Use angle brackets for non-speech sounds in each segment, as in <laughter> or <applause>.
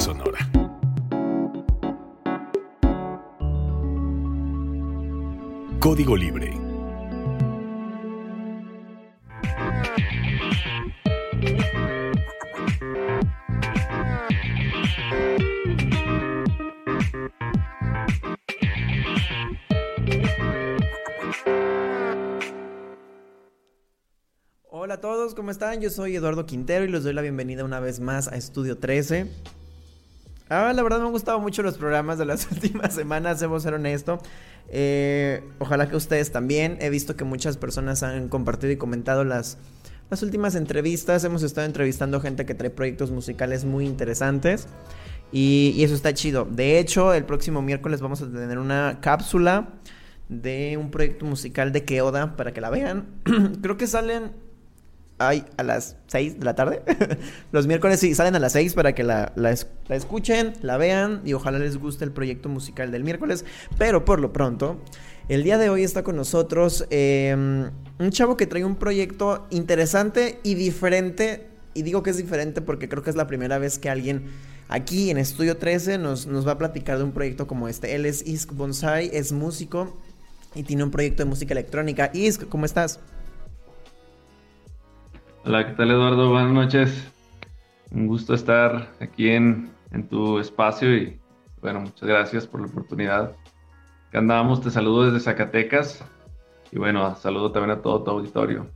sonora. Código Libre ¿cómo están? Yo soy Eduardo Quintero y les doy la bienvenida una vez más a Estudio 13. Ah, la verdad me han gustado mucho los programas de las <laughs> últimas semanas, debo ser honesto. Eh, ojalá que ustedes también. He visto que muchas personas han compartido y comentado las, las últimas entrevistas. Hemos estado entrevistando gente que trae proyectos musicales muy interesantes. Y, y eso está chido. De hecho, el próximo miércoles vamos a tener una cápsula de un proyecto musical de Keoda para que la vean. <clears throat> Creo que salen Ay, a las 6 de la tarde. <laughs> Los miércoles sí, salen a las 6 para que la, escuchen, la vean y ojalá les guste el proyecto musical del miércoles. Pero por lo pronto, el día de hoy está con nosotros em, un chavo que trae un proyecto interesante y diferente. Y digo que es diferente porque creo que es la primera vez que alguien aquí en Estudio 13 nos, nos va a platicar de un proyecto como este. Él es Isk Bonsai, es músico y tiene un proyecto de música electrónica. Isk, ¿cómo estás? Hola, ¿qué tal Eduardo? Buenas noches. Un gusto estar aquí en, tu espacio y bueno, muchas gracias por la oportunidad. Que andábamos, te saludo desde Zacatecas y bueno, saludo también a todo tu auditorio.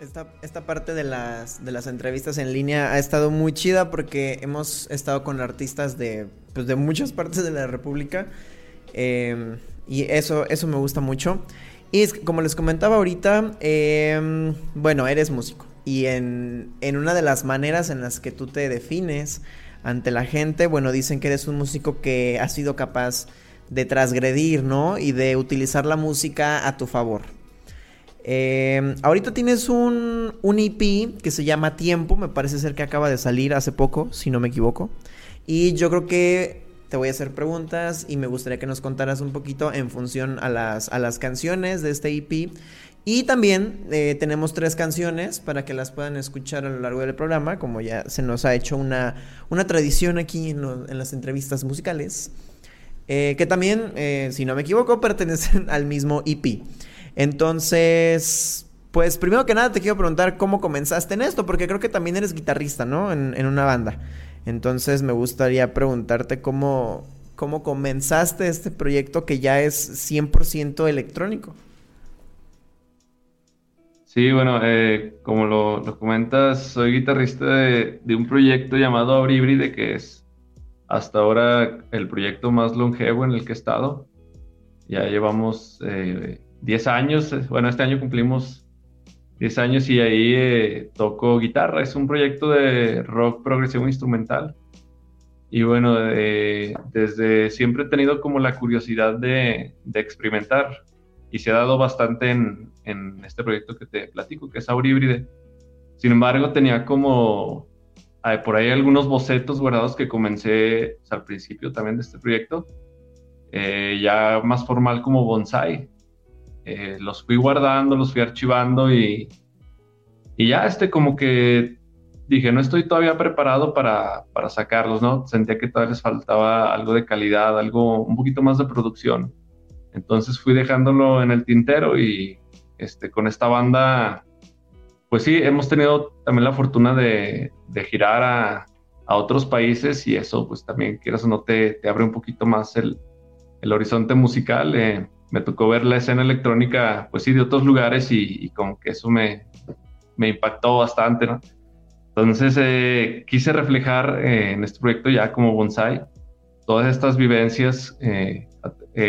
Esta, esta parte de las, de las entrevistas en línea ha estado muy chida porque hemos estado con artistas de, pues, de muchas partes de la República eh, y eso, eso me gusta mucho. Y como les comentaba ahorita, em, bueno, eres músico. Y en, en, una de las maneras en las que tú te defines ante la gente, bueno, dicen que eres un músico que ha sido capaz de transgredir, ¿no? Y de utilizar la música a tu favor. Em, ahorita tienes un, un EP que se llama Tiempo, me parece ser que acaba de salir hace poco, si no me equivoco. Y yo creo que te voy a hacer preguntas y me gustaría que nos contaras un poquito en función a las, a las canciones de este EP. Y también eh, tenemos tres canciones para que las puedan escuchar a lo largo del programa, como ya se nos ha hecho una, una tradición aquí en, las entrevistas musicales, eh, que también, eh, si no me equivoco, pertenecen al mismo EP. Entonces, pues primero que nada te quiero preguntar cómo comenzaste en esto, porque creo que también eres guitarrista, ¿no? En, en una banda. Entonces me gustaría preguntarte cómo, cómo comenzaste este proyecto que ya es 100% electrónico. Sí, bueno, eh, como lo, comentas, soy guitarrista de, un proyecto llamado Abribride, que es hasta ahora el proyecto más longevo en el que he estado. Ya llevamos 10 eh, años, bueno, este año cumplimos 10 años y ahí eh, toco guitarra. Es un proyecto de rock progresivo instrumental. Y bueno, desde siempre he tenido como la curiosidad de, experimentar y se ha dado bastante en, este proyecto que te platico, que es Auribride. Sin embargo, tenía como por ahí algunos bocetos guardados que comencé al principio también de este proyecto, eh, ya más formal como bonsai. Eh, los fui guardando, los fui archivando y, y ya este como que dije, no estoy todavía preparado para, para, sacarlos, ¿no? Sentía que todavía les faltaba algo de calidad, algo, un poquito más de producción. Entonces fui dejándolo en el tintero y este, con esta banda, pues sí, hemos tenido también la fortuna de, de girar a, a, otros países y eso pues también, quieras o no, te, te abre un poquito más el, el horizonte musical. Eh, me tocó ver la escena electrónica, pues sí, de otros lugares y, como que eso me, impactó bastante, ¿no? Entonces eh, quise reflejar eh, en este proyecto ya como bonsai todas estas vivencias eh,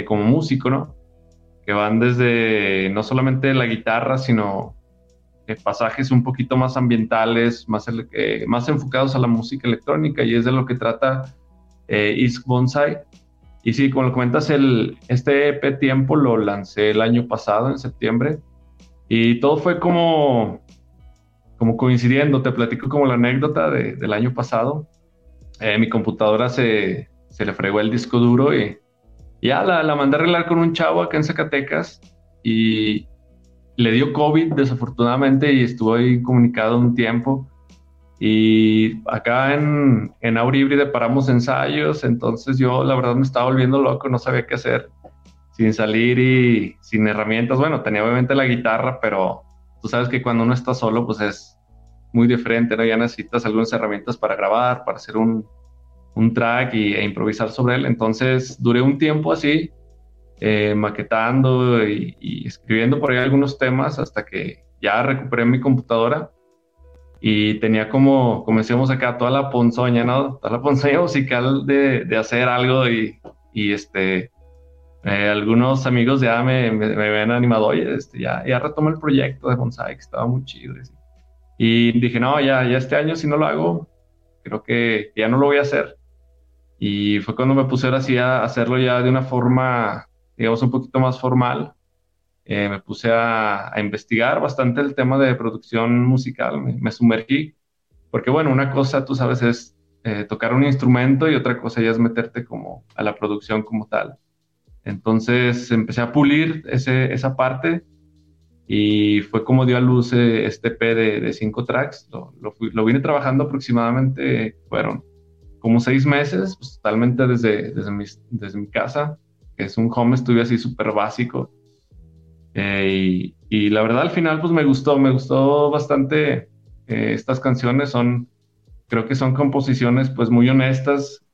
como músico, ¿no? Que van desde no solamente la guitarra, sino pasajes un poquito más ambientales, más, más enfocados a la música electrónica y es de lo que trata Isk Bonsai y sí, como lo comentas, el, este EP Tiempo lo lancé el año pasado, en septiembre, y todo fue como, como coincidiendo. Te platico como la anécdota del año pasado. Eh, mi computadora se, se, le fregó el disco duro y ya la, la mandé a arreglar con un chavo acá en Zacatecas y le dio COVID desafortunadamente y estuvo ahí comunicado un tiempo. Y acá en, en Auríbride paramos ensayos, entonces yo la verdad me estaba volviendo loco, no sabía qué hacer sin salir y sin herramientas. Bueno, tenía obviamente la guitarra, pero tú sabes que cuando uno está solo, pues es muy diferente, ¿no? Ya necesitas algunas herramientas para grabar, para hacer un, un track y, e improvisar sobre él. Entonces duré un tiempo así, eh, maquetando y, y, escribiendo por ahí algunos temas hasta que ya recuperé mi computadora y tenía como, como decíamos acá, toda la ponzoña, ¿no? Toda la ponzoña musical de, de hacer algo y, y este, eh, algunos amigos ya me, me, me habían animado, oye, este, ya, ya retomé el proyecto de bonsai, que estaba muy chido. Y dije, no, ya, ya este año si no lo hago, creo que ya no lo voy a hacer. Y fue cuando me puse ahora sí a hacerlo ya de una forma, digamos, un poquito más formal. Eh, me puse a, investigar bastante el tema de producción musical, me, me, sumergí, porque bueno, una cosa, tú sabes, es eh, tocar un instrumento y otra cosa ya es meterte como a la producción como tal. Entonces empecé a pulir ese, esa parte y fue como dio a luz eh, este P de, cinco tracks. Lo, lo, vine trabajando aproximadamente, fueron como seis meses, pues, totalmente desde, desde, mi, desde mi casa, que es un home studio así súper básico. Eh, y, y, la verdad al final pues me gustó, me gustó bastante eh, estas canciones, son, creo que son composiciones pues muy honestas.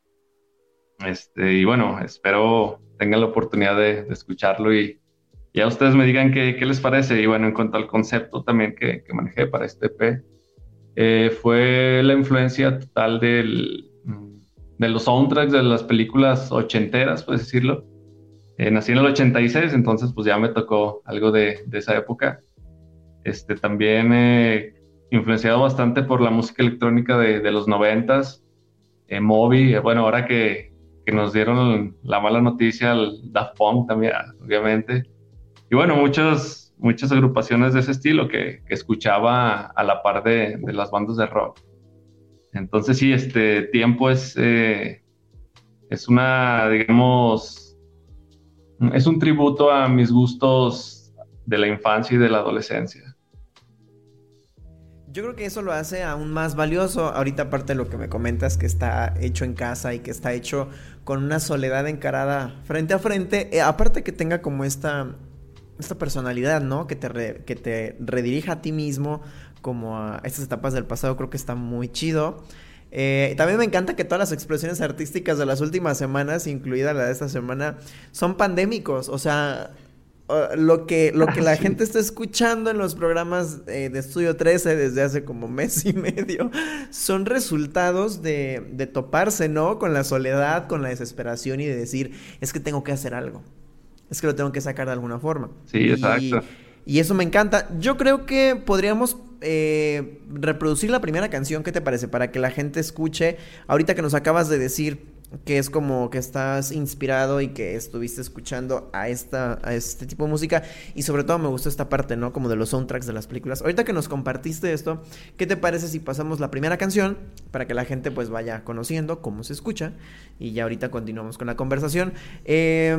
Este, y bueno, espero tengan la oportunidad de, de escucharlo y ya ustedes me digan qué, qué, les parece. Y bueno, en cuanto al concepto también que, que manejé para este EP, eh, fue la influencia total del, de los soundtracks de las películas ochenteras, puedes decirlo. Eh, nací en el 86, entonces pues ya me tocó algo de, esa época. Este, también eh, influenciado bastante por la música electrónica de, los noventas, eh, Moby, bueno, ahora que, que nos dieron la mala noticia, el Daft Punk también, obviamente. Y bueno, muchas, muchas agrupaciones de ese estilo que, que escuchaba a la par de, de, las bandas de rock. Entonces sí, este tiempo es, eh, es una, digamos, es un tributo a mis gustos de la infancia y de la adolescencia. Yo creo que eso lo hace aún más valioso. Ahorita, aparte de lo que me comentas, que está hecho en casa y que está hecho con una soledad encarada frente a frente. Eh, aparte que tenga como esta, esta personalidad, ¿no? Que te, re, que te redirija a ti mismo, como a estas etapas del pasado, creo que está muy chido. Eh, también me encanta que todas las expresiones artísticas de las últimas semanas, incluida la de esta semana, son pandémicos. O sea, lo que, lo que la sí. gente está escuchando en los programas eh, de Estudio 13 desde hace como <laughs> mes y medio son resultados de, de, toparse, ¿no? Con la soledad, con la desesperación y de decir, es que tengo que hacer algo. Es que lo tengo que sacar de alguna forma. Sí, exacto. Y, y eso me encanta. Yo creo que podríamos eh, reproducir la primera canción, ¿qué te parece? Para que la gente escuche. Ahorita que nos acabas de decir que es como que estás inspirado y que estuviste escuchando a esta este tipo de música y sobre todo me gustó esta parte, ¿no? Como de los soundtracks de las películas. Ahorita que nos compartiste esto, ¿qué te parece si pasamos la primera canción para que la gente pues vaya conociendo cómo se escucha y ya ahorita continuamos con la conversación? Eh, a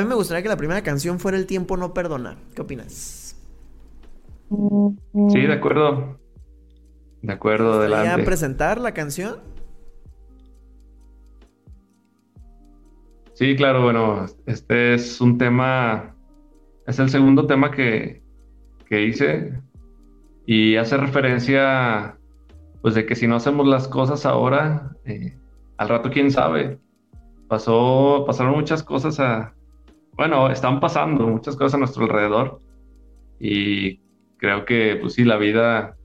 mí me gustaría que la primera canción fuera El tiempo no perdona. ¿Qué opinas? Sí, de acuerdo. De acuerdo, adelante. presentar la canción? Sí, claro, bueno, este es un tema, es el segundo tema que, que hice y hace referencia, pues, de que si no hacemos las cosas ahora, eh, al rato quién sabe. Pasó, pasaron muchas cosas a, bueno, están pasando muchas cosas a nuestro alrededor y creo que, pues sí, la vida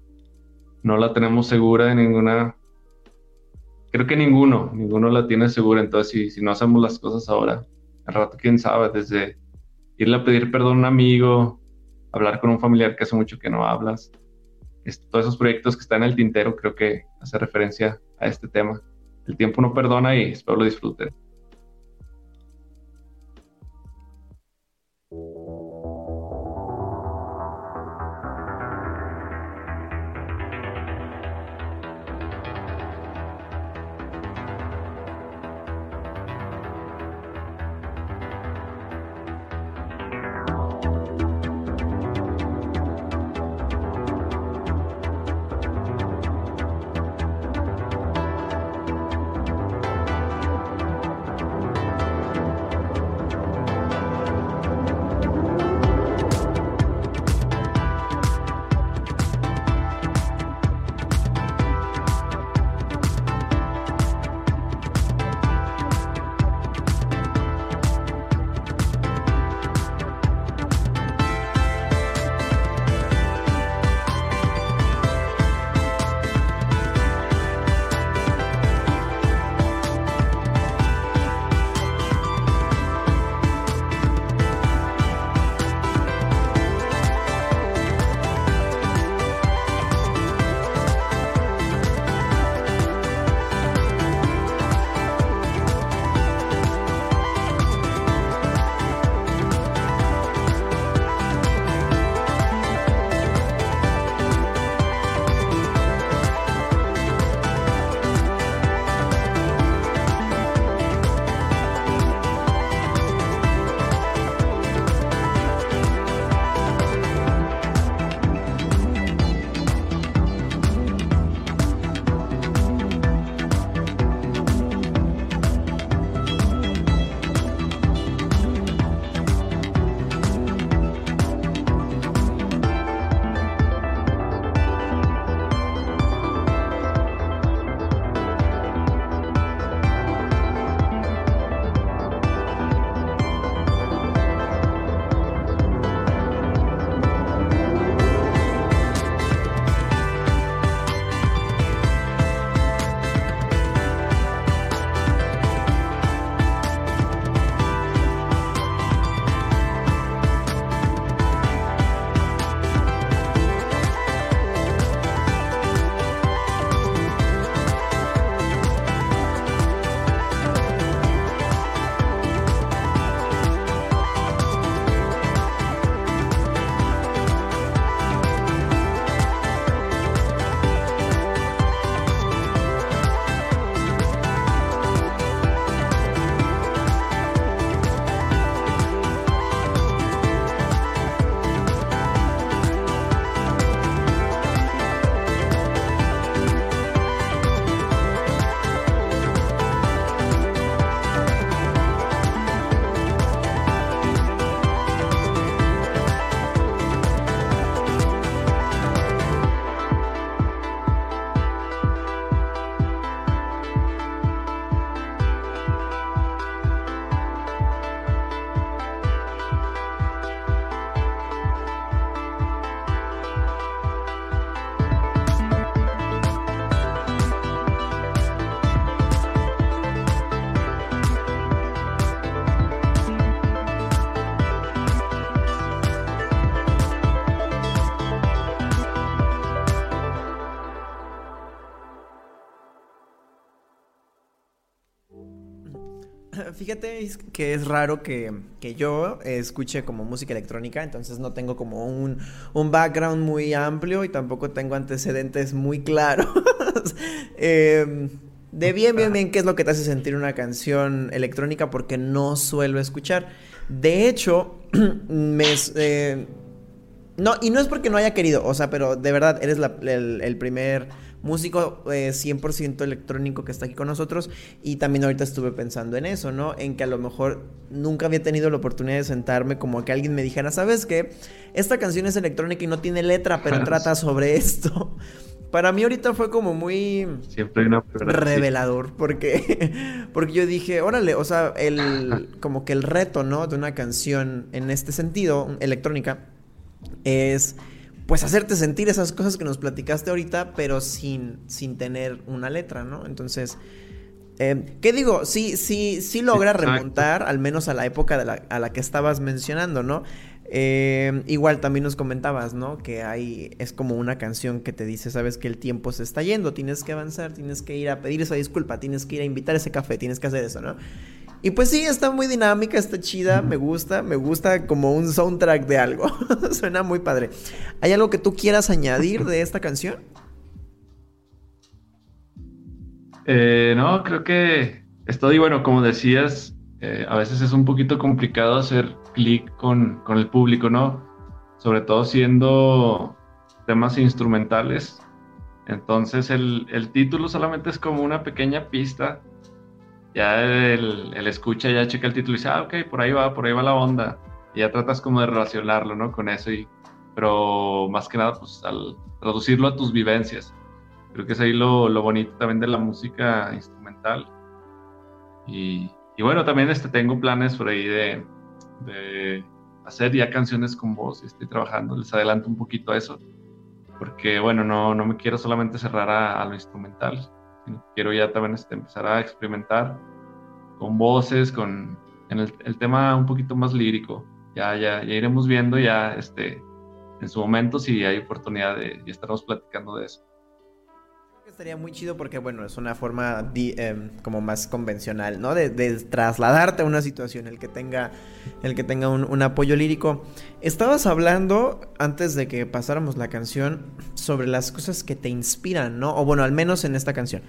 no la tenemos segura en ninguna creo que ninguno, ninguno la tiene segura. Entonces, si, si no hacemos las cosas ahora, al rato, quién sabe, desde irle a pedir perdón a un amigo, hablar con un familiar que hace mucho que no hablas, es, todos esos proyectos que están en el tintero, creo que hace referencia a este tema. El tiempo no perdona y espero lo disfruten. Fíjate que es raro que, yo escuche como música electrónica, entonces no tengo como un, background muy amplio y tampoco tengo antecedentes muy claros. <laughs> Em, de bien, bien, bien, qué es lo que te hace sentir una canción electrónica porque no suelo escuchar. De hecho. <clears throat> Eh, no, y no es porque no haya querido, o sea, pero de verdad, eres el primer músico 100% eh, electrónico que está aquí con nosotros y también ahorita estuve pensando en eso, ¿no? En que a lo mejor nunca había tenido la oportunidad de sentarme como que alguien me dijera, ¿sabes qué? Esta canción es electrónica y no tiene letra, pero <laughs> trata sobre esto. Para mí ahorita fue como muy Siempre una revelador porque <laughs> porque yo dije, órale, o sea, el <laughs> como que el reto, ¿no? de una canción en este sentido, electrónica es pues hacerte sentir esas cosas que nos platicaste ahorita, pero sin, sin tener una letra, ¿no? Entonces, eh, ¿qué digo? Sí, sí, sí logra remontar, al menos a la época de la, a la que estabas mencionando, ¿no? Eh, igual también nos comentabas, ¿no? Que hay, es como una canción que te dice, sabes que el tiempo se está yendo, tienes que avanzar, tienes que ir a pedir esa disculpa, tienes que ir a invitar ese café, tienes que hacer eso, ¿no? Y pues sí, está muy dinámica, está chida, me gusta, me gusta como un soundtrack de algo. <laughs> Suena muy padre. ¿Hay algo que tú quieras añadir de esta canción? Eh, no, creo que estoy, bueno, como decías, eh, a veces es un poquito complicado hacer clic con, el público, ¿no? Sobre todo siendo temas instrumentales. Entonces el, el título solamente es como una pequeña pista ya el, escucha, ya checa el título y dice, ah, ok, por ahí va, por ahí va la onda. Y ya tratas como de relacionarlo, ¿no? Con eso. Y, pero más que nada, pues al traducirlo a tus vivencias. Creo que es ahí lo, lo bonito también de la música instrumental. Y, y, bueno, también este, tengo planes por ahí de, de hacer ya canciones con voz. Estoy trabajando, les adelanto un poquito eso. Porque bueno, no, no me quiero solamente cerrar a, a lo instrumental, quiero ya también este, empezar a experimentar con voces, con en el, tema un poquito más lírico. Ya, ya, ya iremos viendo ya este, en su momento si hay oportunidad de, ya estaremos platicando de eso estaría muy chido porque, bueno, es una forma em, como más convencional, ¿no? De, trasladarte a una situación, el que tenga, el que tenga un, apoyo lírico. Estabas hablando, antes de que pasáramos la canción, sobre las cosas que te inspiran, ¿no? O bueno, al menos en esta canción.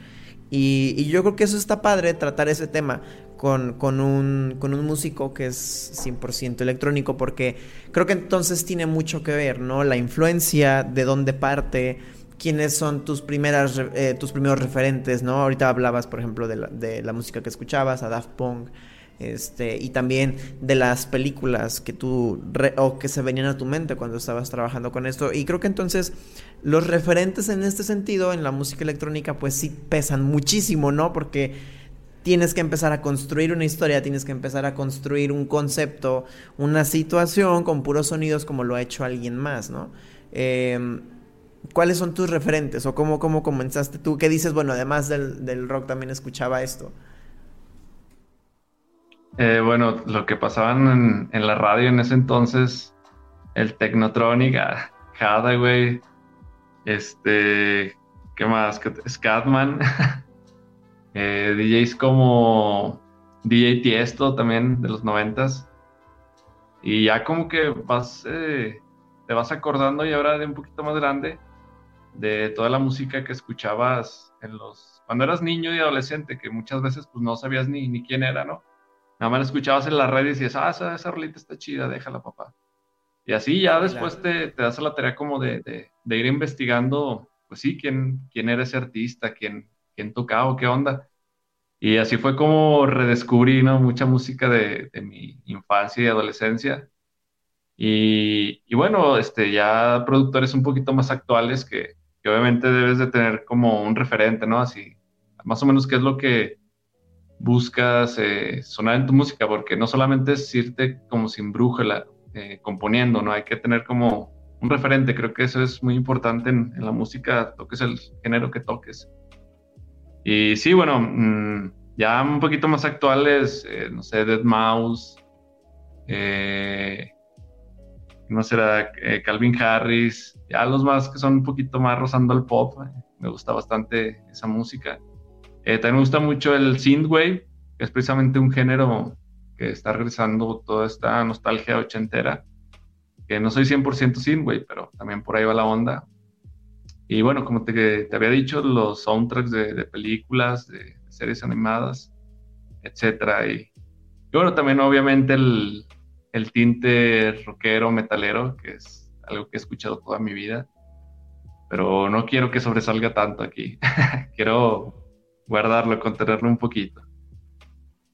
Y, yo creo que eso está padre, tratar ese tema con, con, un, con un músico que es 100% electrónico, porque creo que entonces tiene mucho que ver, ¿no? La influencia, de dónde parte quiénes son tus primeras eh, tus primeros referentes, ¿no? Ahorita hablabas, por ejemplo, de la, música que escuchabas, a Daft Punk, este, y también de las películas que tú o que se venían a tu mente cuando estabas trabajando con esto. Y creo que entonces los referentes en este sentido en la música electrónica pues sí pesan muchísimo, ¿no? Porque tienes que empezar a construir una historia, tienes que empezar a construir un concepto, una situación con puros sonidos como lo ha hecho alguien más, ¿no? Eh, ¿Cuáles son tus referentes? ¿O cómo, cómo comenzaste tú? ¿Qué dices? Bueno, además del, rock también escuchaba esto. Eh, bueno, lo que pasaban en, la radio en ese entonces, el Technotronic, ah, güey, este, ¿qué más? Scatman, <laughs> eh, DJs como DJ Tiesto también de los noventas. Y ya como que vas, eh, te vas acordando y ahora de un poquito más grande, de toda la música que escuchabas en los cuando eras niño y adolescente, que muchas veces pues no sabías ni, ni quién era, ¿no? Nada más escuchabas en la red y decías, ah, esa, esa rolita está chida, déjala, papá. Y así ya después te, te, das la tarea como de, de, ir investigando, pues sí, quién, quién era ese artista, quién, quién tocaba, qué onda. Y así fue como redescubrí, ¿no? Mucha música de, de mi infancia y adolescencia. Y, y, bueno, este, ya productores un poquito más actuales que, que obviamente debes de tener como un referente, ¿no? Así, más o menos qué es lo que buscas eh, sonar en tu música, porque no solamente es irte como sin brújula eh, componiendo, ¿no? Hay que tener como un referente, creo que eso es muy importante en, la música, toques el género que toques. Y sí, bueno, mm, ya un poquito más actuales, eh, no sé, Dead Mouse, no será Calvin Harris, ya los más que son un poquito más rozando el pop, me gusta bastante esa música. Eh, también me gusta mucho el synthwave, que es precisamente un género que está regresando toda esta nostalgia ochentera, que no soy 100% synthwave, pero también por ahí va la onda. Y bueno, como te, te había dicho, los soundtracks de, películas, de, series animadas, etcétera. Y, y, bueno, también obviamente el, el tinte rockero, metalero, que es algo que he escuchado toda mi vida pero no quiero que sobresalga tanto aquí. <laughs> quiero guardarlo, contenerlo un poquito.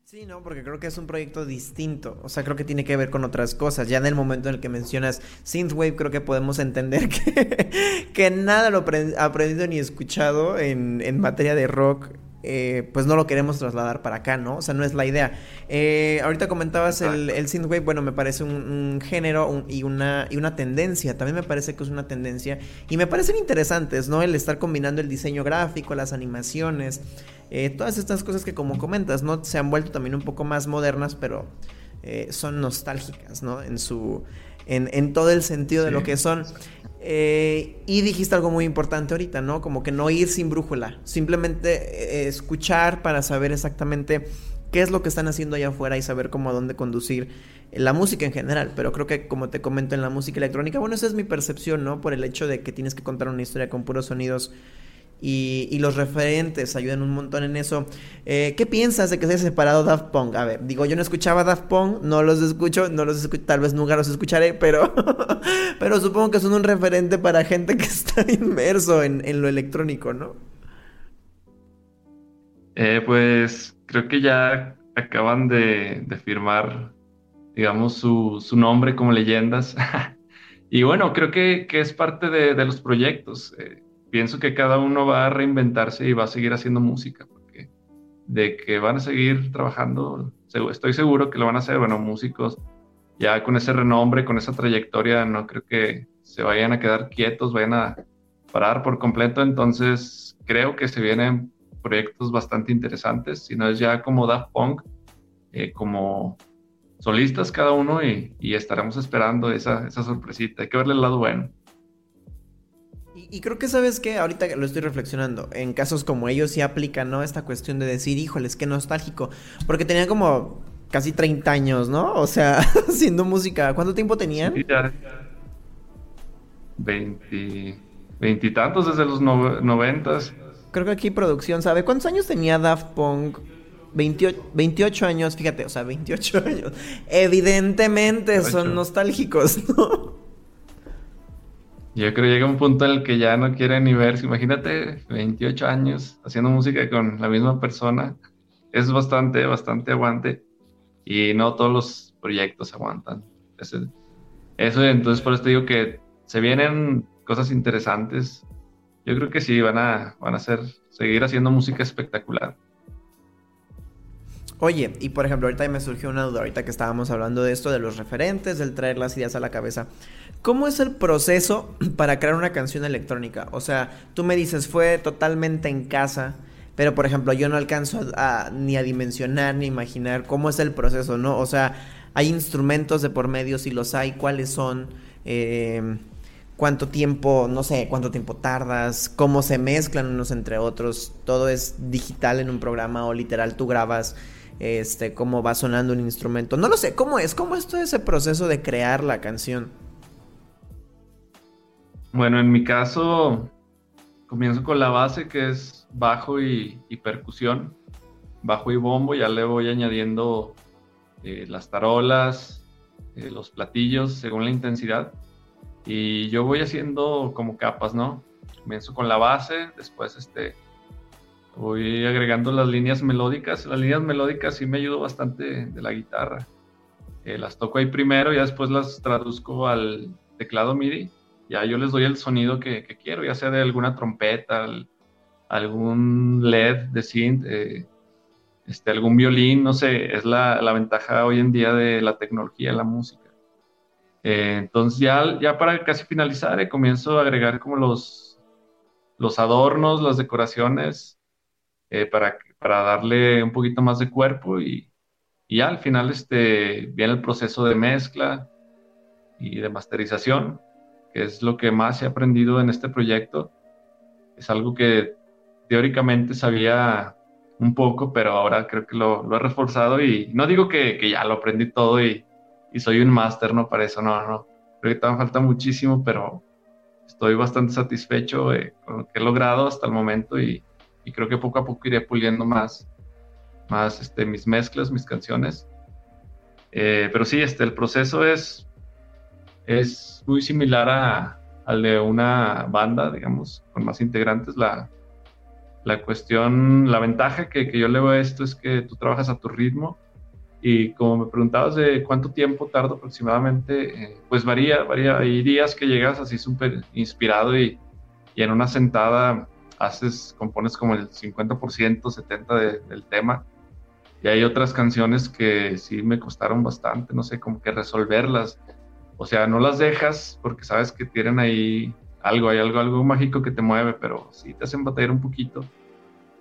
Sí, no, porque creo que es un proyecto distinto. O sea, creo que tiene que ver con otras cosas. Ya en el momento en el que mencionas Synthwave, creo que podemos entender <laughs> que, que nada lo aprendido ni escuchado en, en materia de rock eh, pues no lo queremos trasladar para acá, ¿no? O sea, no es la idea. Eh, ahorita comentabas el, el, synthwave, bueno, me parece un, género y, una, y una tendencia, también me parece que es una tendencia, y me parecen interesantes, ¿no? El estar combinando el diseño gráfico, las animaciones, eh, todas estas cosas que como comentas, ¿no? Se han vuelto también un poco más modernas, pero son nostálgicas, ¿no? En su... En, en todo el sentido de lo que son. Eh, y dijiste algo muy importante ahorita, ¿no? Como que no ir sin brújula, simplemente eh, escuchar para saber exactamente qué es lo que están haciendo allá afuera y saber cómo a dónde conducir la música en general. Pero creo que como te comento en la música electrónica, bueno, esa es mi percepción, ¿no? Por el hecho de que tienes que contar una historia con puros sonidos y, los referentes ayudan un montón en eso. Eh, ¿Qué piensas de que se haya separado Daft Punk? A ver, digo, yo no escuchaba Daft Punk, no los escucho, no los escucho, tal vez nunca los escucharé, pero, <laughs> pero supongo que son un referente para gente que <laughs> está inmerso en, lo electrónico, ¿no? Eh, pues creo que ya acaban de, firmar, digamos, su, nombre como leyendas. <laughs> y bueno, creo que, es parte de, los proyectos. Eh, pienso que cada uno va a reinventarse y va a seguir haciendo música, porque de que van a seguir trabajando, estoy seguro que lo van a hacer, bueno, músicos ya con ese renombre, con esa trayectoria, no creo que se vayan a quedar quietos, vayan a parar por completo, entonces creo que se vienen proyectos bastante interesantes, si no es ya como Daft Punk, eh, como solistas cada uno y, estaremos esperando esa, esa sorpresita, hay que verle el lado bueno. Y, creo que sabes que ahorita lo estoy reflexionando, en casos como ellos sí aplican, ¿no? Esta cuestión de decir, híjoles, qué nostálgico, porque tenían como casi 30 años, ¿no? O sea, <laughs> haciendo música. ¿Cuánto tiempo tenían? Ya. 20, veintitantos desde los noventas. Creo que aquí producción sabe. ¿Cuántos años tenía Daft Punk? 28, 28 años, fíjate, o sea, 28 <laughs> años. Evidentemente son nostálgicos, ¿no? Yo creo que llega un punto en el que ya no quiere ni verse. Imagínate, 28 años haciendo música con la misma persona. Es bastante, bastante aguante. Y no todos los proyectos aguantan. Eso, entonces por eso te digo que se vienen cosas interesantes. Yo creo que sí, van a, van a hacer, seguir haciendo música espectacular. Oye, y por ejemplo, ahorita me surgió una duda, ahorita que estábamos hablando de esto, de los referentes, del traer las ideas a la cabeza. ¿Cómo es el proceso <clears throat> para crear una canción electrónica? O sea, tú me dices, fue totalmente en casa, pero por ejemplo, yo no alcanzo a, ni a dimensionar ni imaginar cómo es el proceso, ¿no? O sea, hay instrumentos de por medio, si los hay, cuáles son, eh, cuánto tiempo, no sé, cuánto tiempo tardas, cómo se mezclan unos entre otros, todo es digital en un programa o literal tú grabas este, cómo va sonando un instrumento. No lo sé, ¿cómo es? ¿Cómo es todo ese proceso de crear la canción? Bueno, en mi caso, comienzo con la base que es bajo y, percusión, bajo y bombo, ya le voy añadiendo eh, las tarolas, eh, los platillos según la intensidad. Y yo voy haciendo como capas, ¿no? Comienzo con la base, después este, voy agregando las líneas melódicas. Las líneas melódicas sí me ayudó bastante de la guitarra. Eh, las toco ahí primero y después las traduzco al teclado MIDI. Ya yo les doy el sonido que, quiero, ya sea de alguna trompeta, algún LED de synth, eh, este, algún violín, no sé, es la, ventaja hoy en día de la tecnología la música. Eh, entonces ya, ya para casi finalizar, comienzo a agregar como los, los adornos, las decoraciones, eh, para, para darle un poquito más de cuerpo y, y ya al final este, viene el proceso de mezcla y de masterización, es lo que más he aprendido en este proyecto. Es algo que teóricamente sabía un poco, pero ahora creo que lo, lo he reforzado y no digo que, que, ya lo aprendí todo y, y soy un máster, ¿no? Para eso, no, no. Creo que todavía falta muchísimo, pero estoy bastante satisfecho con lo que he logrado hasta el momento y, y, creo que poco a poco iré puliendo más, más este, mis mezclas, mis canciones. Eh, pero sí, este, el proceso es, es muy similar a, al de una banda, digamos, con más integrantes. La, la cuestión, la ventaja que, que, yo le veo a esto es que tú trabajas a tu ritmo y como me preguntabas de cuánto tiempo tardo aproximadamente, eh, pues varía, varía. Hay días que llegas así súper inspirado y, y, en una sentada haces, compones como el 50%, 70% de, del tema. Y hay otras canciones que sí me costaron bastante, no sé, como que resolverlas. O sea, no las dejas porque sabes que tienen ahí algo, hay algo, algo mágico que te mueve, pero sí te hacen batallar un poquito.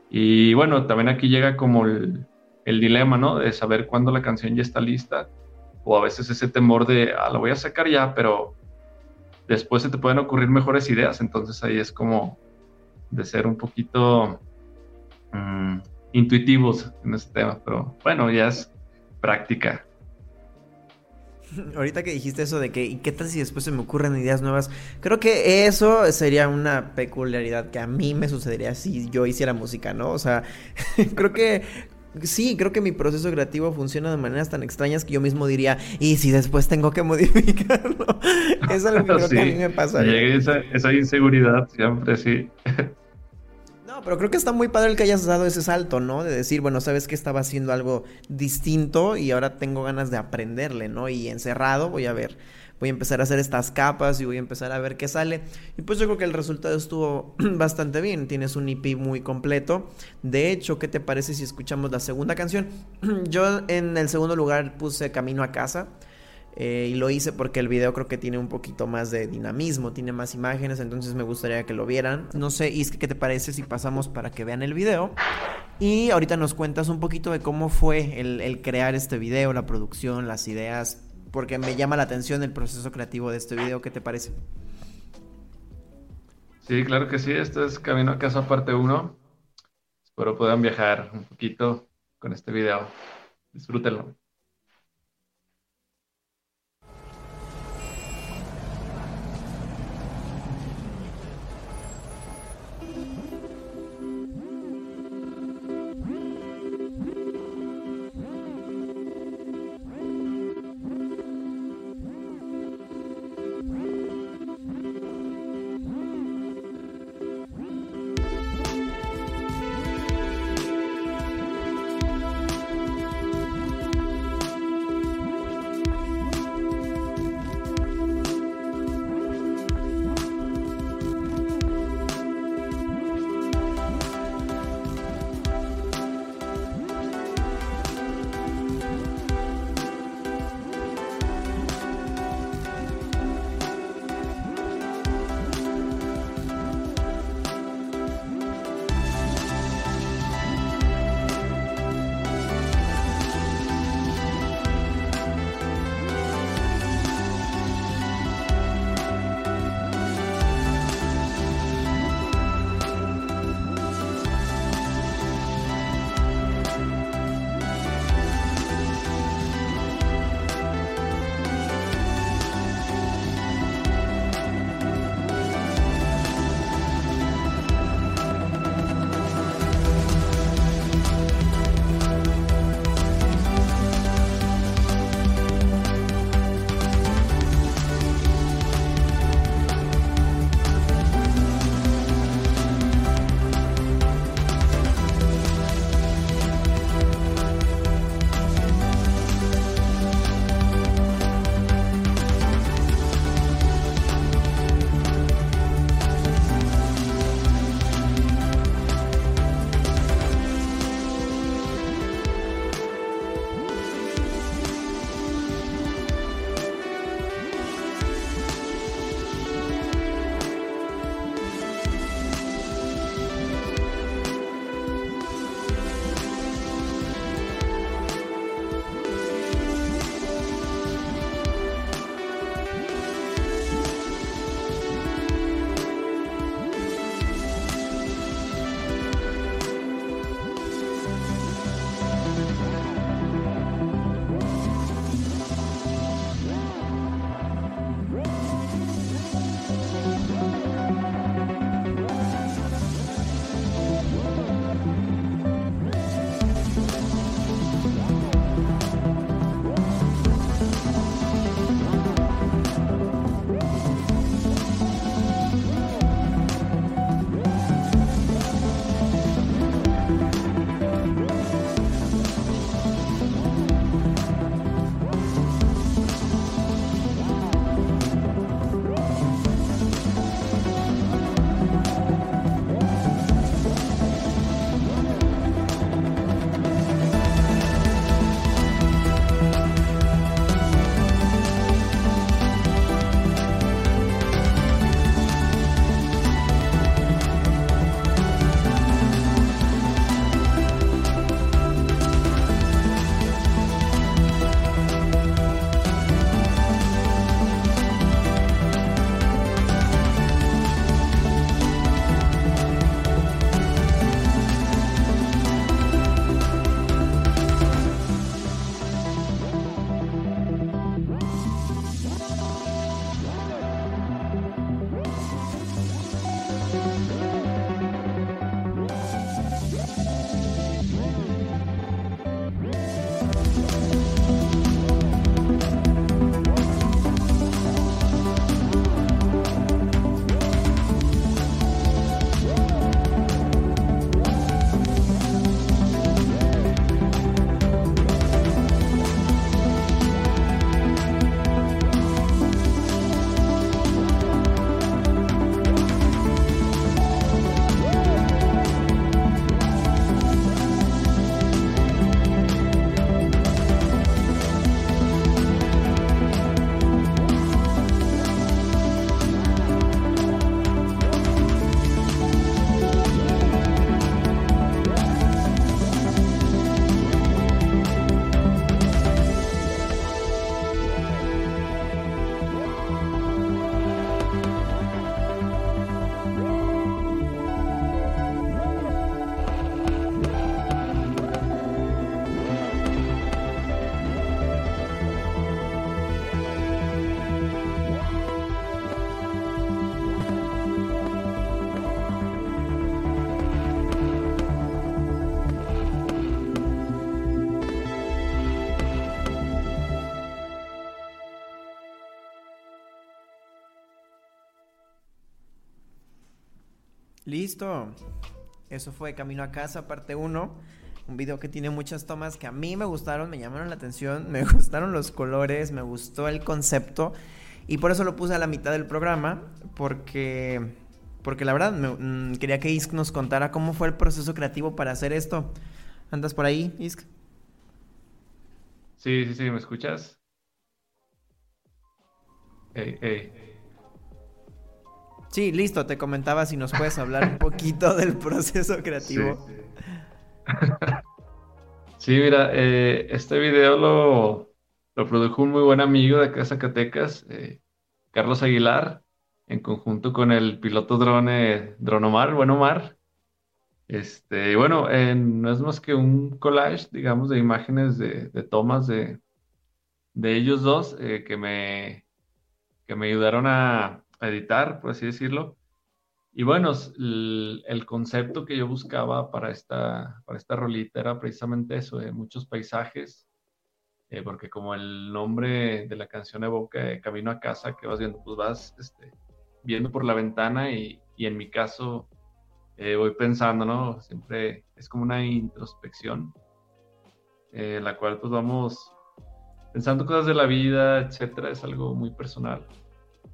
Y bueno, también aquí llega como el, dilema, ¿no? De saber cuándo la canción ya está lista, o a veces ese temor de, ah, la voy a sacar ya, pero después se te pueden ocurrir mejores ideas, entonces ahí es como de ser un poquito mmm, intuitivos en ese tema, pero bueno, ya es práctica. <laughs> Ahorita que dijiste eso de que, ¿y qué tal si después se me ocurren ideas nuevas? Creo que eso sería una peculiaridad que a mí me sucedería si yo hiciera música, ¿no? O sea, <laughs> creo que Sí, creo que mi proceso creativo funciona de maneras tan extrañas que yo mismo diría, y si después tengo que <laughs> modificarlo. Es lo que, sí, a mí me pasa. Esa, esa inseguridad siempre, sí. No, pero creo que está muy padre el que hayas dado ese salto, ¿no? De decir, bueno, sabes que estaba haciendo algo distinto y ahora tengo ganas de aprenderle, ¿no? Y encerrado voy a ver, voy a empezar a hacer estas capas y voy a empezar a ver qué sale. Y pues yo creo que el resultado estuvo <clears throat> bastante bien. Tienes un EP muy completo. De hecho, ¿qué te parece si escuchamos la segunda canción? <clears throat> yo en el segundo lugar puse Camino a casa. Eh, y lo hice porque el video creo que tiene un poquito más de dinamismo, tiene más imágenes, entonces me gustaría que lo vieran. No sé, Isque, ¿qué te parece si pasamos para que vean el video? Y ahorita nos cuentas un poquito de cómo fue el, el crear este video, la producción, las ideas, porque me llama la atención el proceso creativo de este video. ¿Qué te parece? Sí, claro que sí. Esto es Camino a Casa parte 1. Espero puedan viajar un poquito con este video. Disfrútenlo. Listo. Eso fue Camino a Casa, parte 1. Un video que tiene muchas tomas que a mí me gustaron, me llamaron la atención, <laughs> me gustaron los colores, me gustó el concepto. Y por eso lo puse a la mitad del programa, porque, porque la verdad mm, quería que Isk nos contara cómo fue el proceso creativo para hacer esto. ¿Andas por ahí, Isk? Sí, sí, sí, ¿me escuchas? Hey, hey. Sí, listo, te comentaba si nos puedes hablar un poquito del proceso creativo. Sí, mira, eh, este video lo, produjo un muy buen amigo de acá de Zacatecas, eh, Carlos Aguilar, en conjunto con el piloto drone Dronomar, bueno Omar. Este, y bueno, no es más que un collage, digamos, de imágenes de, tomas de, de, ellos dos eh, que, me, que me ayudaron a, editar, por así decirlo. Y bueno, el, concepto que yo buscaba para esta, para esta rolita era precisamente eso, muchos paisajes, eh, porque como el nombre de la canción evoca Camino a casa, que vas viendo, pues vas este, viendo por la ventana y, en mi caso eh, voy pensando, ¿no? Siempre es como una introspección, eh, la cual pues vamos pensando cosas de la vida, etcétera, es algo muy personal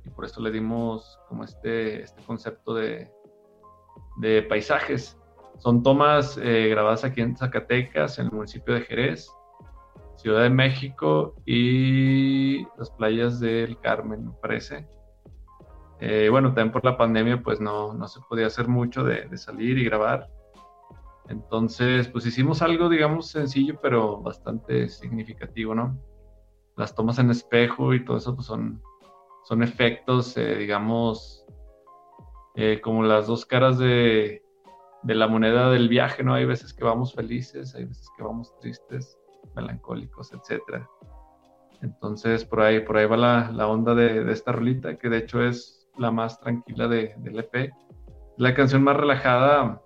y por eso le dimos como este, este concepto de, de paisajes. Son tomas eh, grabadas aquí en Zacatecas, en el municipio de Jerez, Ciudad de México y las playas del Carmen, me parece. Eh, bueno, también por la pandemia pues no, no se podía hacer mucho de, de, salir y grabar. Entonces pues hicimos algo digamos sencillo pero bastante significativo, ¿no? Las tomas en espejo y todo eso pues son son efectos, eh, digamos, eh, como las dos caras de, la moneda del viaje, ¿no? Hay veces que vamos felices, hay veces que vamos tristes, melancólicos, etc. Entonces, por ahí, por ahí va la, onda de, esta rolita, que de hecho es la más tranquila de, del EP. La canción más relajada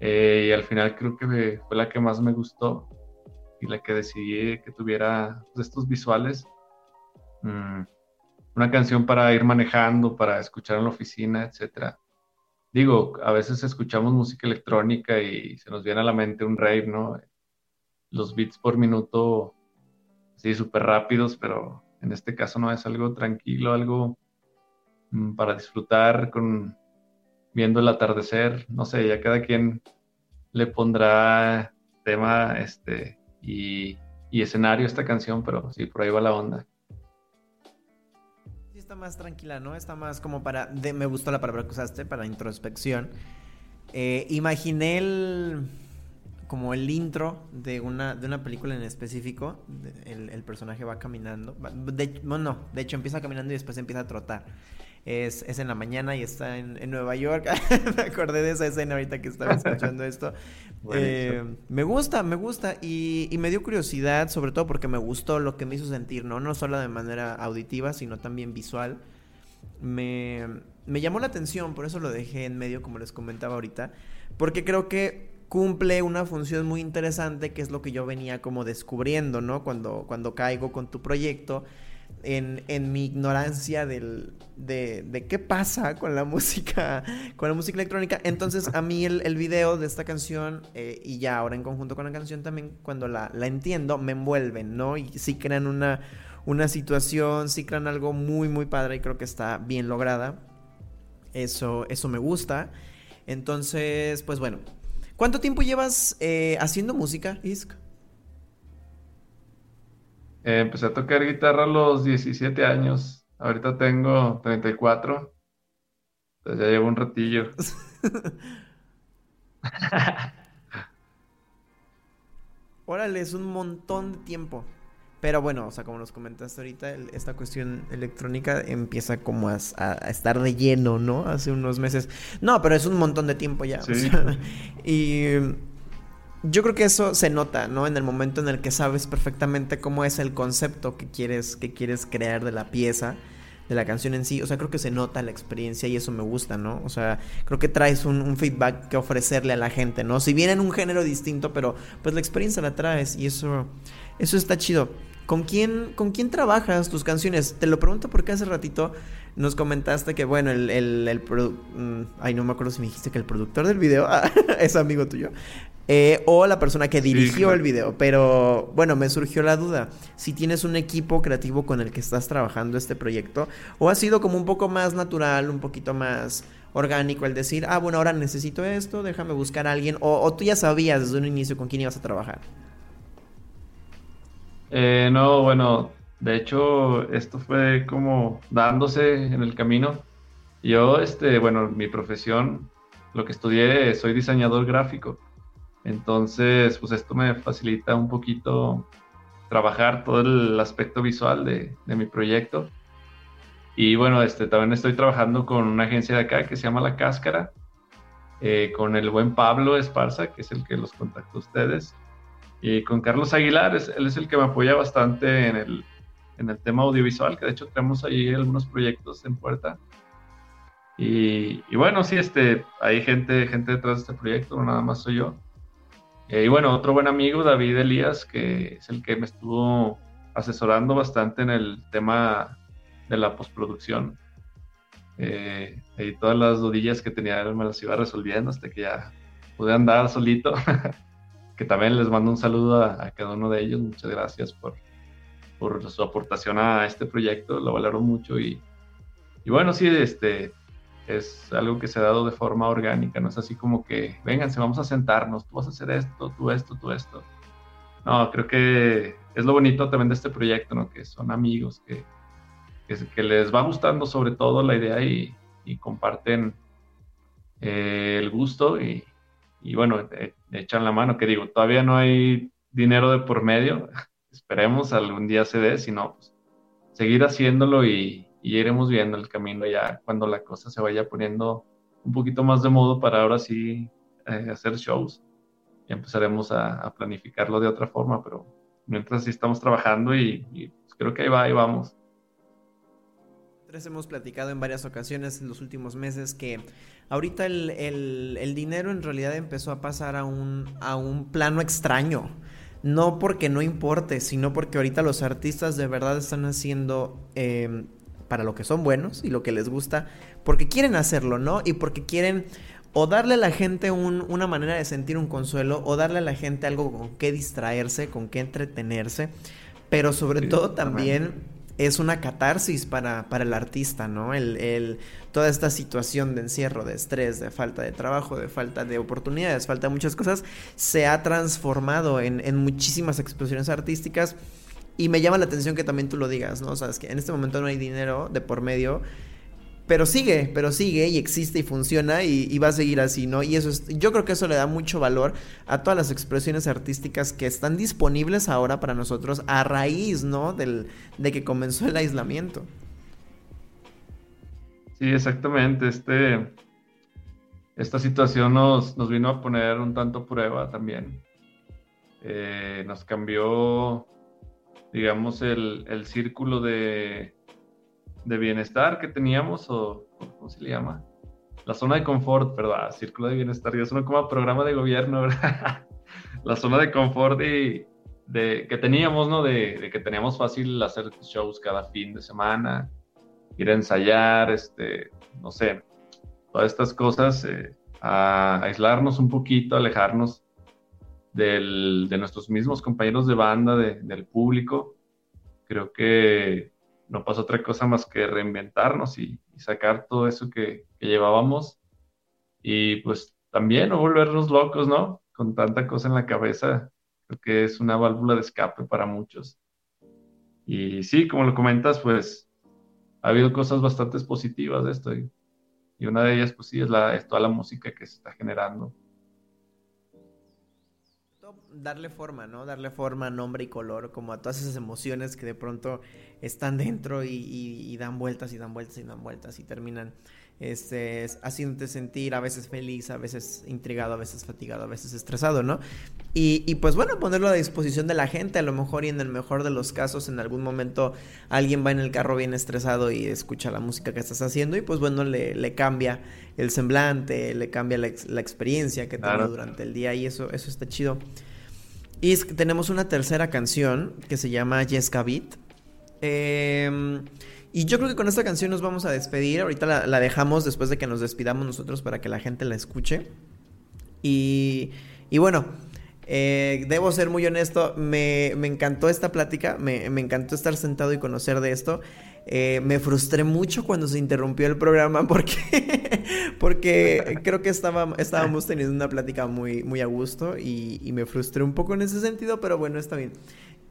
eh, y al final creo que fue la que más me gustó y la que decidí que tuviera estos visuales. Mm, una canción para ir manejando, para escuchar en la oficina, etcétera. Digo, a veces escuchamos música electrónica y se nos viene a la mente un rave, ¿no? Los beats por minuto, sí, súper rápidos, pero en este caso no es algo tranquilo, algo mm, para disfrutar con viendo el atardecer, no sé, ya cada quien le pondrá tema este y, y escenario a esta canción, pero sí, por ahí va la onda más tranquila, ¿no? Está más como para. me gustó la palabra que usaste, para introspección. Eh, imaginé el. Como el intro de una, de una película en específico. El, personaje va caminando. Bueno, de hecho empieza caminando y después empieza a trotar. Es, es, en la mañana y está en, en Nueva York. <laughs> me acordé de esa escena ahorita que estaba escuchando esto. <laughs> Eh, me gusta, me gusta. Y, y, me dio curiosidad, sobre todo porque me gustó lo que me hizo sentir, ¿no? No solo de manera auditiva, sino también visual. Me, me llamó la atención, por eso lo dejé en medio, como les comentaba ahorita. Porque creo que cumple una función muy interesante, que es lo que yo venía como descubriendo, ¿no? Cuando, cuando caigo con tu proyecto en, mi ignorancia del, de, qué pasa con la música, con la música electrónica. Entonces a mí el, el video de esta canción eh, y ya ahora en conjunto con la canción también cuando la, entiendo me envuelven, ¿no? Y sí crean una, una situación, sí crean algo muy, muy padre y creo que está bien lograda. Eso, eso me gusta. Entonces, pues bueno. ¿Cuánto tiempo llevas eh, haciendo música, Isk? Eh, empecé a tocar guitarra a los 17 años. Ahorita tengo 34. Entonces ya llevo un ratillo. <laughs> Órale, es un montón de tiempo. Pero bueno, o sea, como nos comentaste ahorita, esta cuestión electrónica empieza como a, estar de lleno, ¿no? Hace unos meses. No, pero es un montón de tiempo ya. <laughs> y yo creo que eso se nota, ¿no? En el momento en el que sabes perfectamente cómo es el concepto que quieres, que quieres crear de la pieza, de la canción en sí. O sea, creo que se nota la experiencia y eso me gusta, ¿no? O sea, creo que traes un, feedback que ofrecerle a la gente, ¿no? Si bien en un género distinto, pero pues la experiencia la traes y eso, eso está chido. ¿Con quién, ¿Con quién trabajas tus canciones? Te lo pregunto porque hace ratito nos comentaste que, bueno, el, el, el mm, ay, no me acuerdo si me dijiste que el productor del video <laughs> es amigo tuyo. Eh, o la persona que dirigió el video. Pero bueno, me surgió la duda. Si tienes un equipo creativo con el que estás trabajando este proyecto, o ha sido como un poco más natural, un poquito más orgánico el decir, ah, bueno, ahora necesito esto, déjame buscar a alguien, o, tú ya sabías desde un inicio con quién ibas a trabajar. Eh, no, bueno, de hecho, esto fue como dándose en el camino. Yo, este, bueno, mi profesión, lo que estudié, soy diseñador gráfico. Entonces, pues esto me facilita un poquito trabajar todo el aspecto visual de, mi proyecto. Y bueno, este, también estoy trabajando con una agencia de acá que se llama La Cáscara, eh, con el buen Pablo Esparza, que es el que los contactó a ustedes, y con Carlos Aguilar, él es el que me apoya bastante en el, en el tema audiovisual, que de hecho tenemos ahí algunos proyectos en puerta. Y, y, bueno, sí, este, hay gente, gente detrás de este proyecto, no nada más soy yo. Eh, y bueno, otro buen amigo, David Elías, que es el que me estuvo asesorando bastante en el tema de la postproducción. Eh, y todas las dudillas que tenía me las iba resolviendo hasta que ya pude andar solito. <laughs> que también les mando un saludo a, cada uno de ellos. Muchas gracias por, por su aportación a este proyecto. Lo valoro mucho y, y bueno, sí, este, es algo que se ha dado de forma orgánica, no es así como que, vénganse, vamos a sentarnos, tú vas a hacer esto, tú esto, tú esto. No, creo que es lo bonito también de este proyecto, ¿no? Que son amigos, que, que, les va gustando sobre todo la idea y, comparten eh, el gusto y, y bueno, echan la mano, que digo, todavía no hay dinero de por medio, <laughs> esperemos algún día se dé, si no, pues seguir haciéndolo y, y iremos viendo el camino ya cuando la cosa se vaya poniendo un poquito más de modo para ahora sí eh, hacer shows. Y empezaremos a, planificarlo de otra forma, pero mientras sí estamos trabajando y, pues creo que ahí va, ahí vamos. Hemos platicado en varias ocasiones en los últimos meses que ahorita el, el, el dinero en realidad empezó a pasar a un, a un plano extraño no porque no importe, sino porque ahorita los artistas de verdad están haciendo eh, para lo que son buenos y lo que les gusta, porque quieren hacerlo, ¿no? Y porque quieren o darle a la gente una manera de sentir un consuelo, o darle a la gente algo con qué distraerse, con qué entretenerse, pero sobre todo también es una catarsis para, para el artista, ¿no? El, el, toda esta situación de encierro, de estrés, de falta de trabajo, de falta de oportunidades, falta de muchas cosas, se ha transformado en, en muchísimas expresiones artísticas y me llama la atención que también tú lo digas, ¿no? O sea, es que en este momento no hay dinero de por medio, pero sigue, pero sigue y existe y funciona y, va a seguir así, ¿no? Y eso es, yo creo que eso le da mucho valor a todas las expresiones artísticas que están disponibles ahora para nosotros a raíz, ¿no? Del, de que comenzó el aislamiento. Sí, exactamente. Este, esta situación nos, nos vino a poner un tanto prueba también. Eh, nos cambió digamos, el, el círculo de, de, bienestar que teníamos, o ¿cómo se le llama? La zona de confort, ¿verdad? Círculo de bienestar, ya suena como programa de gobierno, <laughs> ¿verdad? la zona de confort y de, que teníamos, ¿no? De, de, que teníamos fácil hacer shows cada fin de semana, ir a ensayar, este, no sé, todas estas cosas, eh, a aislarnos un poquito, alejarnos de nuestros mismos compañeros de banda, del público. Creo que no pasa otra cosa más que reinventarnos y, sacar todo eso que, llevábamos y pues también no volvernos locos, ¿no? Con tanta cosa en la cabeza, creo que es una válvula de escape para muchos. Y sí, como lo comentas, pues ha habido cosas bastante positivas de esto y, una de ellas pues sí es toda la música que se está generando darle forma, ¿no? Darle forma, nombre y color, como a todas esas emociones que de pronto están dentro y, dan vueltas y dan vueltas y dan vueltas y terminan este, haciéndote sentir a veces feliz, a veces intrigado, a veces fatigado, a veces estresado, ¿no? Y, y, pues bueno, ponerlo a disposición de la gente, a lo mejor y en el mejor de los casos, en algún momento alguien va en el carro bien estresado y escucha la música que estás haciendo y pues bueno, le, le cambia el semblante, le cambia la, la experiencia que tiene durante el día y eso, eso está chido. Y tenemos una tercera canción que se llama Jessica Beat. Em, Y yo creo que con esta canción nos vamos a despedir. Ahorita la, dejamos después de que nos despidamos nosotros para que la gente la escuche. Y, y bueno, eh, debo ser muy honesto, me, me encantó esta plática, me, me, encantó estar sentado y conocer de esto. Eh, me frustré mucho cuando se interrumpió el programa <laughs> porque, porque creo que estaba, estábamos teniendo una plática muy, muy a gusto y, me frustré un poco en ese sentido, pero bueno, está bien.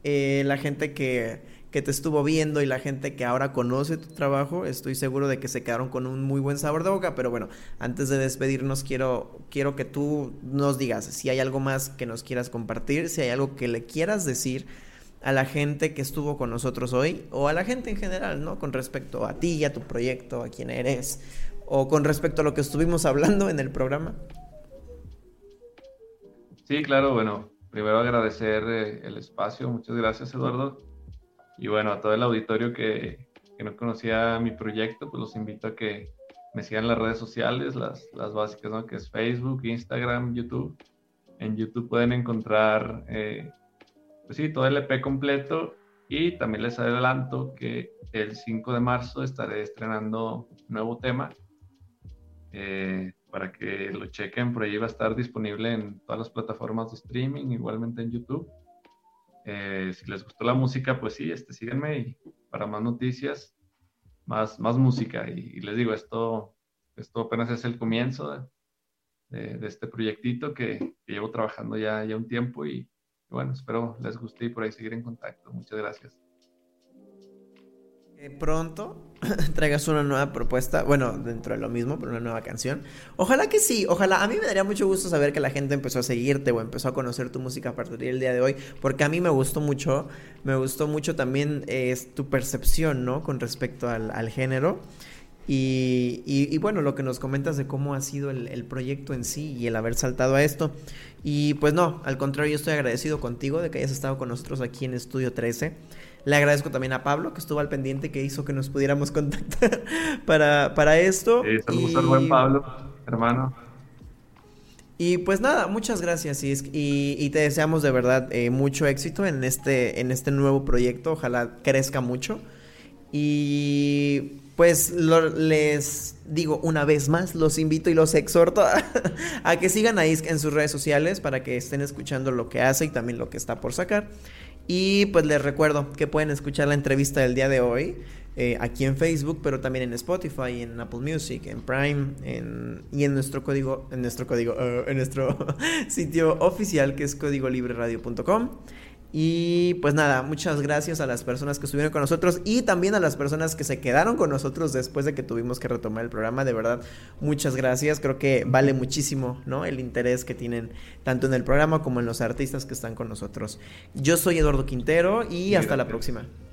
Eh, la gente que, que te estuvo viendo y la gente que ahora conoce tu trabajo, estoy seguro de que se quedaron con un muy buen sabor de boca, pero bueno, antes de despedirnos quiero, quiero que tú nos digas si hay algo más que nos quieras compartir, si hay algo que le quieras decir a la gente que estuvo con nosotros hoy o a la gente en general, ¿no? Con respecto a ti, a tu proyecto, a quién eres o con respecto a lo que estuvimos hablando en el programa. Sí, claro, bueno, primero agradecer eh, el espacio, muchas gracias Eduardo y bueno, a todo el auditorio que, que, no conocía mi proyecto, pues los invito a que me sigan las redes sociales, las, las básicas, ¿no? Que es Facebook, Instagram, YouTube. En YouTube pueden encontrar, eh, pues sí, todo el EP completo. Y también les adelanto que el 5 de marzo estaré estrenando un nuevo tema. Eh, para que lo chequen, por ahí va a estar disponible en todas las plataformas de streaming, igualmente en YouTube. Eh, si les gustó la música, pues sí, este, síganme y para más noticias, más, más música. Y, les digo, esto, esto apenas es el comienzo de, de, este proyectito que, que, llevo trabajando ya, ya un tiempo y, y bueno, espero les guste y por ahí seguir en contacto. Muchas gracias pronto <clears throat> traigas una nueva propuesta, bueno, dentro de lo mismo, pero una nueva canción. Ojalá que sí, ojalá. A mí me daría mucho gusto saber que la gente empezó a seguirte o empezó a conocer tu música a partir del día de hoy, porque a mí me gustó mucho, me gustó mucho también es tu percepción, ¿no? Con respecto al género. Y, y, y, bueno, lo que nos comentas de cómo ha sido el, el, proyecto en sí y el haber saltado a esto. Y pues no, al contrario, yo estoy agradecido contigo de que hayas estado con nosotros aquí en Estudio 13. Le agradezco también a Pablo, que estuvo al pendiente, que hizo que nos pudiéramos <laughs> contactar para, para esto. Saludos y... al buen Pablo, hermano. Y pues nada, muchas gracias y, y, y te deseamos de verdad eh, mucho éxito en este, en este nuevo proyecto. Ojalá crezca mucho. Y pues les digo una vez más, los invito y los exhorto <laughs> a, a que sigan ahí en sus redes sociales para que estén escuchando lo que hace y también lo que está por sacar. Y pues les recuerdo que pueden escuchar la entrevista del día de hoy eh, aquí en Facebook, pero también en Spotify, en Apple Music, en Prime, en, y en nuestro código, en nuestro código, uh, <laughs> en nuestro <laughs> sitio oficial que es códigolibreradio.com. Y pues nada, muchas gracias a las personas que estuvieron con nosotros y también a las personas que se quedaron con nosotros después de que tuvimos que retomar el programa. De verdad, muchas gracias. Creo que vale muchísimo, ¿no? El interés que tienen tanto en el programa como en los artistas que están con nosotros. Yo soy Eduardo Quintero y hasta gracias. la próxima.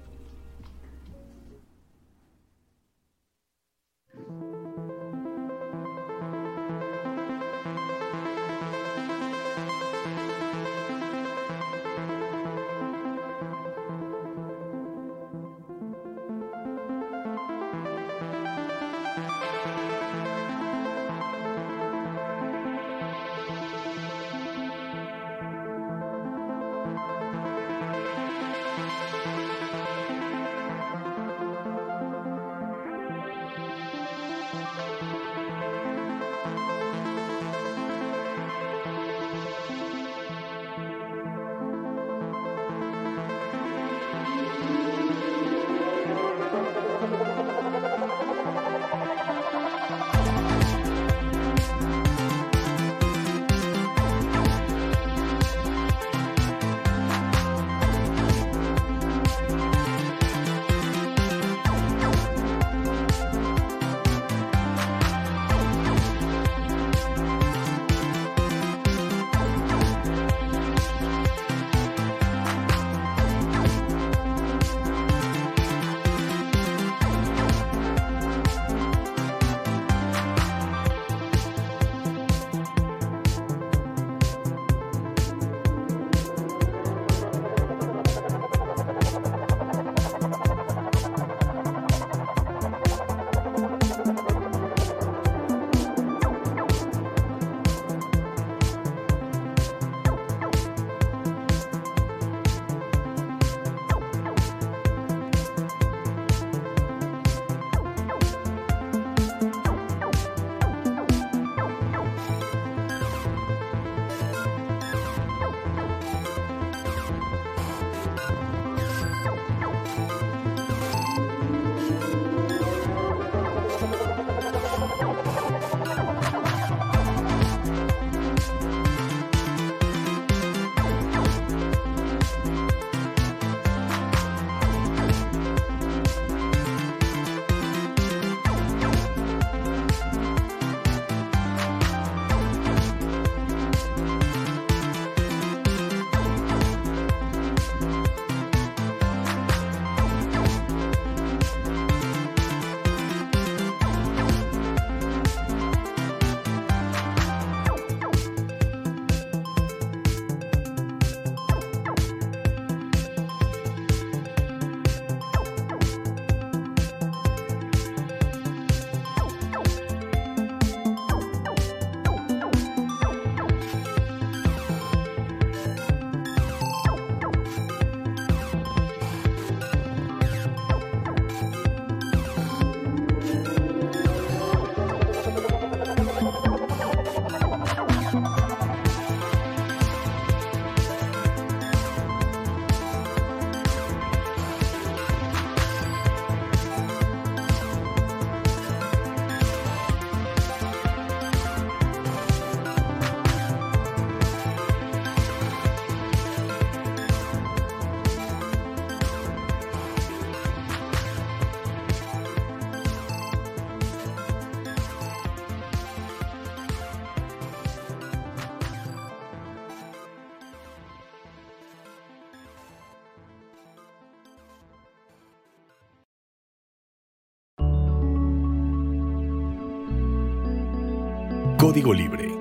Código Libre